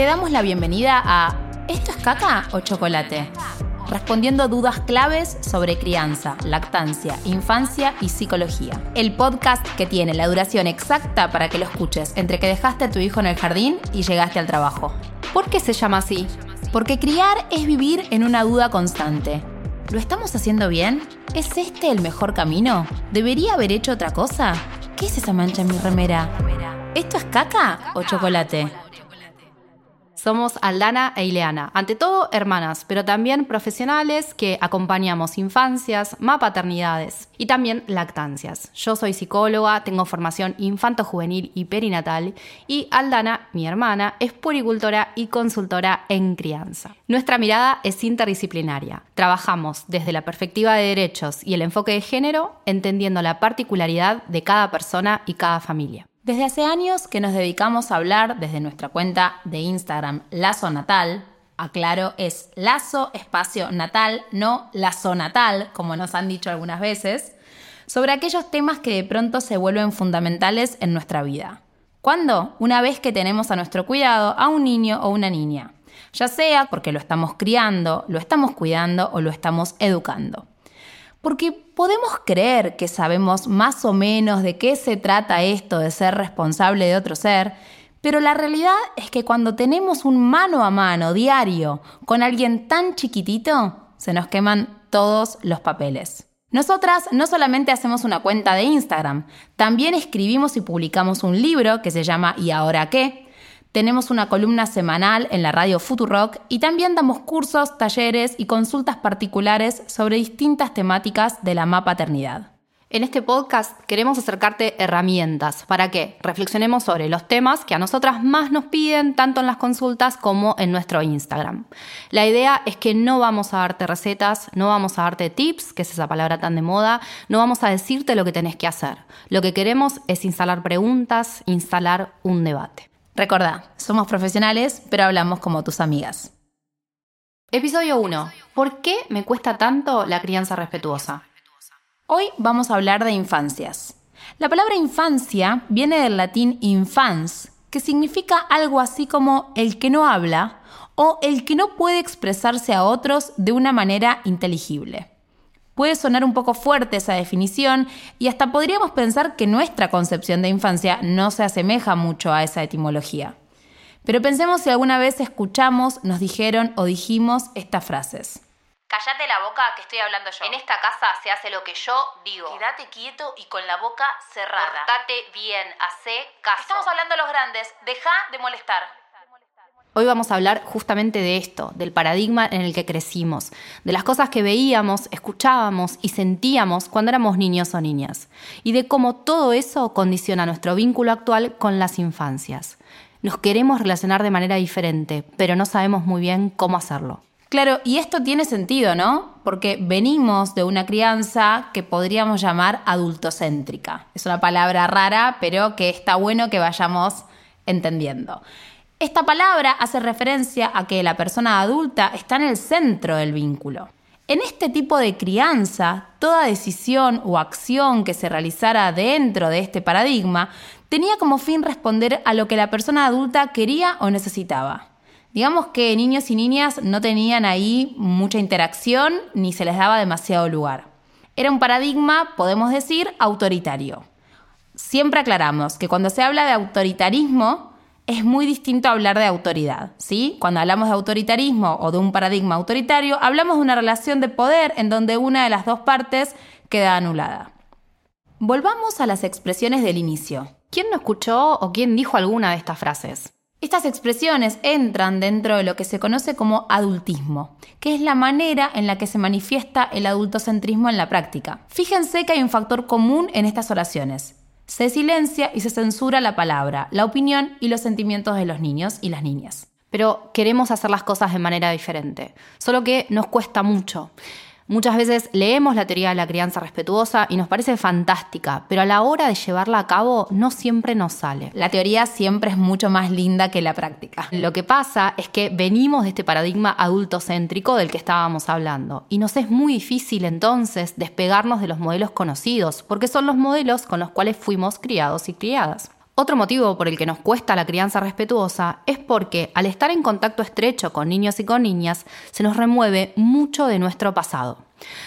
te damos la bienvenida a ¿Esto es caca o chocolate? Respondiendo dudas claves sobre crianza, lactancia, infancia y psicología. El podcast que tiene la duración exacta para que lo escuches entre que dejaste a tu hijo en el jardín y llegaste al trabajo. ¿Por qué se llama así? Porque criar es vivir en una duda constante. ¿Lo estamos haciendo bien? ¿Es este el mejor camino? ¿Debería haber hecho otra cosa? ¿Qué es esa mancha en mi remera? ¿Esto es caca o chocolate? Somos Aldana e Ileana, ante todo hermanas, pero también profesionales que acompañamos infancias, mapaternidades y también lactancias. Yo soy psicóloga, tengo formación infanto-juvenil y perinatal y Aldana, mi hermana, es puricultora y consultora en crianza. Nuestra mirada es interdisciplinaria. Trabajamos desde la perspectiva de derechos y el enfoque de género, entendiendo la particularidad de cada persona y cada familia. Desde hace años que nos dedicamos a hablar desde nuestra cuenta de Instagram Lazo Natal, aclaro, es Lazo Espacio Natal, no Lazo Natal, como nos han dicho algunas veces, sobre aquellos temas que de pronto se vuelven fundamentales en nuestra vida. ¿Cuándo? Una vez que tenemos a nuestro cuidado a un niño o una niña, ya sea porque lo estamos criando, lo estamos cuidando o lo estamos educando. Porque podemos creer que sabemos más o menos de qué se trata esto de ser responsable de otro ser, pero la realidad es que cuando tenemos un mano a mano diario con alguien tan chiquitito, se nos queman todos los papeles. Nosotras no solamente hacemos una cuenta de Instagram, también escribimos y publicamos un libro que se llama ¿Y ahora qué? Tenemos una columna semanal en la radio Futurock y también damos cursos, talleres y consultas particulares sobre distintas temáticas de la mapaternidad. En este podcast queremos acercarte herramientas para que reflexionemos sobre los temas que a nosotras más nos piden, tanto en las consultas como en nuestro Instagram. La idea es que no vamos a darte recetas, no vamos a darte tips, que es esa palabra tan de moda, no vamos a decirte lo que tenés que hacer. Lo que queremos es instalar preguntas, instalar un debate. Recordá, somos profesionales, pero hablamos como tus amigas. Episodio 1. ¿Por qué me cuesta tanto la crianza respetuosa? Hoy vamos a hablar de infancias. La palabra infancia viene del latín infans, que significa algo así como el que no habla o el que no puede expresarse a otros de una manera inteligible. Puede sonar un poco fuerte esa definición y hasta podríamos pensar que nuestra concepción de infancia no se asemeja mucho a esa etimología. Pero pensemos si alguna vez escuchamos, nos dijeron o dijimos estas frases. Cállate la boca que estoy hablando yo. En esta casa se hace lo que yo digo. Quédate quieto y con la boca cerrada. Portate bien, hace caso. Estamos hablando los grandes, deja de molestar. Hoy vamos a hablar justamente de esto, del paradigma en el que crecimos, de las cosas que veíamos, escuchábamos y sentíamos cuando éramos niños o niñas, y de cómo todo eso condiciona nuestro vínculo actual con las infancias. Nos queremos relacionar de manera diferente, pero no sabemos muy bien cómo hacerlo. Claro, y esto tiene sentido, ¿no? Porque venimos de una crianza que podríamos llamar adultocéntrica. Es una palabra rara, pero que está bueno que vayamos entendiendo. Esta palabra hace referencia a que la persona adulta está en el centro del vínculo. En este tipo de crianza, toda decisión o acción que se realizara dentro de este paradigma tenía como fin responder a lo que la persona adulta quería o necesitaba. Digamos que niños y niñas no tenían ahí mucha interacción ni se les daba demasiado lugar. Era un paradigma, podemos decir, autoritario. Siempre aclaramos que cuando se habla de autoritarismo, es muy distinto hablar de autoridad, ¿sí? Cuando hablamos de autoritarismo o de un paradigma autoritario, hablamos de una relación de poder en donde una de las dos partes queda anulada. Volvamos a las expresiones del inicio. ¿Quién no escuchó o quién dijo alguna de estas frases? Estas expresiones entran dentro de lo que se conoce como adultismo, que es la manera en la que se manifiesta el adultocentrismo en la práctica. Fíjense que hay un factor común en estas oraciones, se silencia y se censura la palabra, la opinión y los sentimientos de los niños y las niñas. Pero queremos hacer las cosas de manera diferente, solo que nos cuesta mucho. Muchas veces leemos la teoría de la crianza respetuosa y nos parece fantástica, pero a la hora de llevarla a cabo no siempre nos sale. La teoría siempre es mucho más linda que la práctica. Lo que pasa es que venimos de este paradigma adultocéntrico del que estábamos hablando y nos es muy difícil entonces despegarnos de los modelos conocidos, porque son los modelos con los cuales fuimos criados y criadas. Otro motivo por el que nos cuesta la crianza respetuosa es porque al estar en contacto estrecho con niños y con niñas, se nos remueve mucho de nuestro pasado.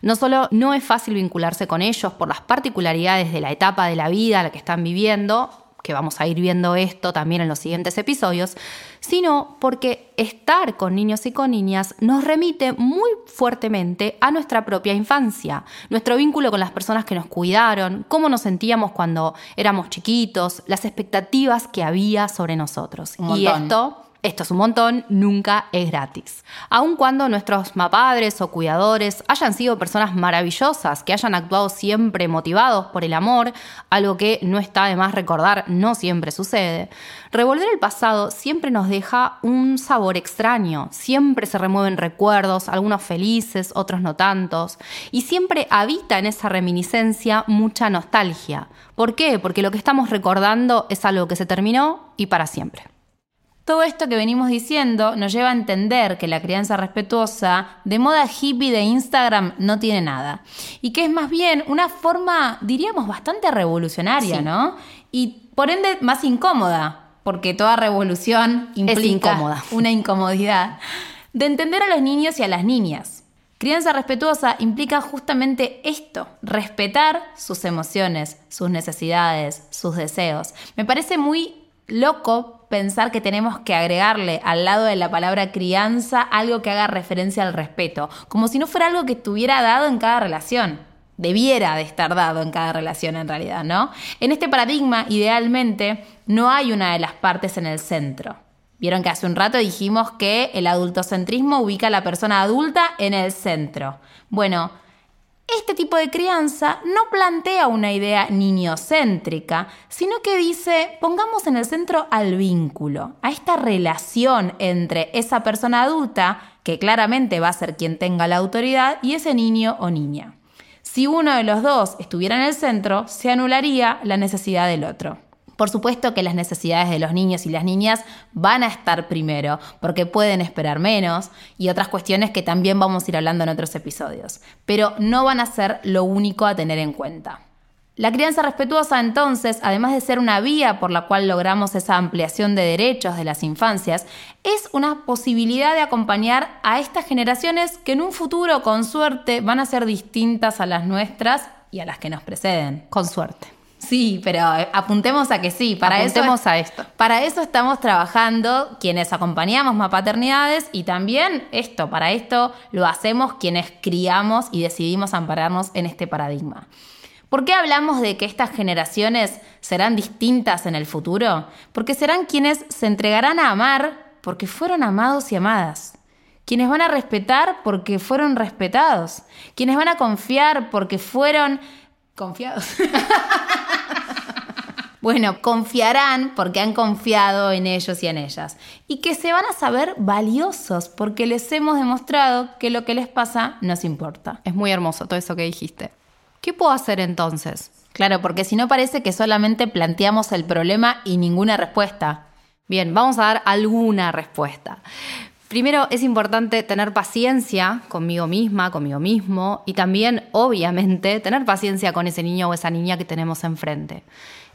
No solo no es fácil vincularse con ellos por las particularidades de la etapa de la vida a la que están viviendo, que vamos a ir viendo esto también en los siguientes episodios, sino porque estar con niños y con niñas nos remite muy fuertemente a nuestra propia infancia, nuestro vínculo con las personas que nos cuidaron, cómo nos sentíamos cuando éramos chiquitos, las expectativas que había sobre nosotros. y esto esto es un montón, nunca es gratis. Aun cuando nuestros padres o cuidadores hayan sido personas maravillosas, que hayan actuado siempre motivados por el amor, algo que no está de más recordar, no siempre sucede, revolver el pasado siempre nos deja un sabor extraño, siempre se remueven recuerdos, algunos felices, otros no tantos, y siempre habita en esa reminiscencia mucha nostalgia. ¿Por qué? Porque lo que estamos recordando es algo que se terminó y para siempre. Todo esto que venimos diciendo nos lleva a entender que la crianza respetuosa de moda hippie de Instagram no tiene nada. Y que es más bien una forma, diríamos, bastante revolucionaria, ¿no? Y por ende más incómoda, porque toda revolución implica una incomodidad, de entender a los niños y a las niñas. Crianza respetuosa implica justamente esto, respetar sus emociones, sus necesidades, sus deseos. Me parece muy loco pensar que tenemos que agregarle al lado de la palabra crianza algo que haga referencia al respeto, como si no fuera algo que estuviera dado en cada relación. Debiera de estar dado en cada relación en realidad, ¿no? En este paradigma, idealmente, no hay una de las partes en el centro. Vieron que hace un rato dijimos que el adultocentrismo ubica a la persona adulta en el centro. Bueno, este tipo de crianza no plantea una idea niñocéntrica, sino que dice, pongamos en el centro al vínculo, a esta relación entre esa persona adulta, que claramente va a ser quien tenga la autoridad, y ese niño o niña. Si uno de los dos estuviera en el centro, se anularía la necesidad del otro. Por supuesto que las necesidades de los niños y las niñas van a estar primero, porque pueden esperar menos y otras cuestiones que también vamos a ir hablando en otros episodios, pero no van a ser lo único a tener en cuenta. La crianza respetuosa entonces, además de ser una vía por la cual logramos esa ampliación de derechos de las infancias, es una posibilidad de acompañar a estas generaciones que en un futuro, con suerte, van a ser distintas a las nuestras y a las que nos preceden. Con suerte. Sí, pero eh, apuntemos a que sí. Para apuntemos eso, a esto. Para eso estamos trabajando quienes acompañamos más paternidades y también esto, para esto lo hacemos quienes criamos y decidimos ampararnos en este paradigma. ¿Por qué hablamos de que estas generaciones serán distintas en el futuro? Porque serán quienes se entregarán a amar porque fueron amados y amadas. Quienes van a respetar porque fueron respetados. Quienes van a confiar porque fueron confiados. bueno, confiarán porque han confiado en ellos y en ellas. Y que se van a saber valiosos porque les hemos demostrado que lo que les pasa nos importa. Es muy hermoso todo eso que dijiste. ¿Qué puedo hacer entonces? Claro, porque si no parece que solamente planteamos el problema y ninguna respuesta. Bien, vamos a dar alguna respuesta. Primero es importante tener paciencia conmigo misma, conmigo mismo y también, obviamente, tener paciencia con ese niño o esa niña que tenemos enfrente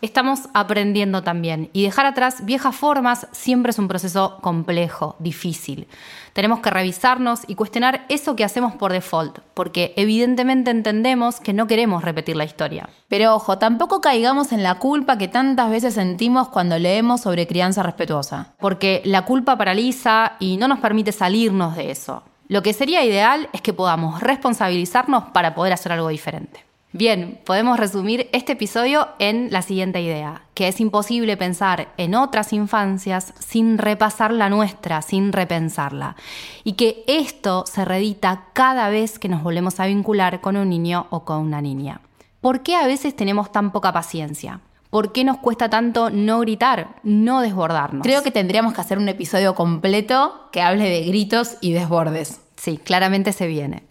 estamos aprendiendo también. Y dejar atrás viejas formas siempre es un proceso complejo, difícil. Tenemos que revisarnos y cuestionar eso que hacemos por default, porque evidentemente entendemos que no queremos repetir la historia. Pero ojo, tampoco caigamos en la culpa que tantas veces sentimos cuando leemos sobre crianza respetuosa. Porque la culpa paraliza y no nos permite salirnos de eso. Lo que sería ideal es que podamos responsabilizarnos para poder hacer algo diferente. Bien, podemos resumir este episodio en la siguiente idea, que es imposible pensar en otras infancias sin repasar la nuestra, sin repensarla, y que esto se redita cada vez que nos volvemos a vincular con un niño o con una niña. ¿Por qué a veces tenemos tan poca paciencia? ¿Por qué nos cuesta tanto no gritar, no desbordarnos? Creo que tendríamos que hacer un episodio completo que hable de gritos y desbordes. Sí, claramente se viene.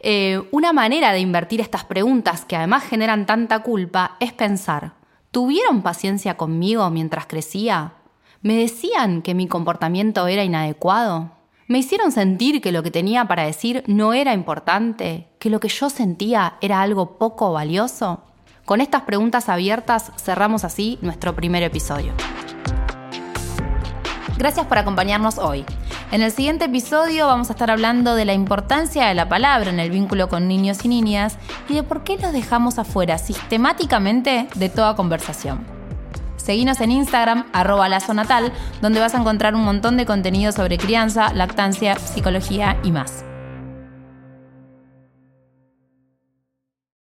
Eh, una manera de invertir estas preguntas que además generan tanta culpa es pensar, ¿tuvieron paciencia conmigo mientras crecía? ¿Me decían que mi comportamiento era inadecuado? ¿Me hicieron sentir que lo que tenía para decir no era importante? ¿Que lo que yo sentía era algo poco valioso? Con estas preguntas abiertas cerramos así nuestro primer episodio. Gracias por acompañarnos hoy. En el siguiente episodio vamos a estar hablando de la importancia de la palabra en el vínculo con niños y niñas y de por qué los dejamos afuera sistemáticamente de toda conversación. Seguinos en Instagram, arroba lazonatal, donde vas a encontrar un montón de contenido sobre crianza, lactancia, psicología y más.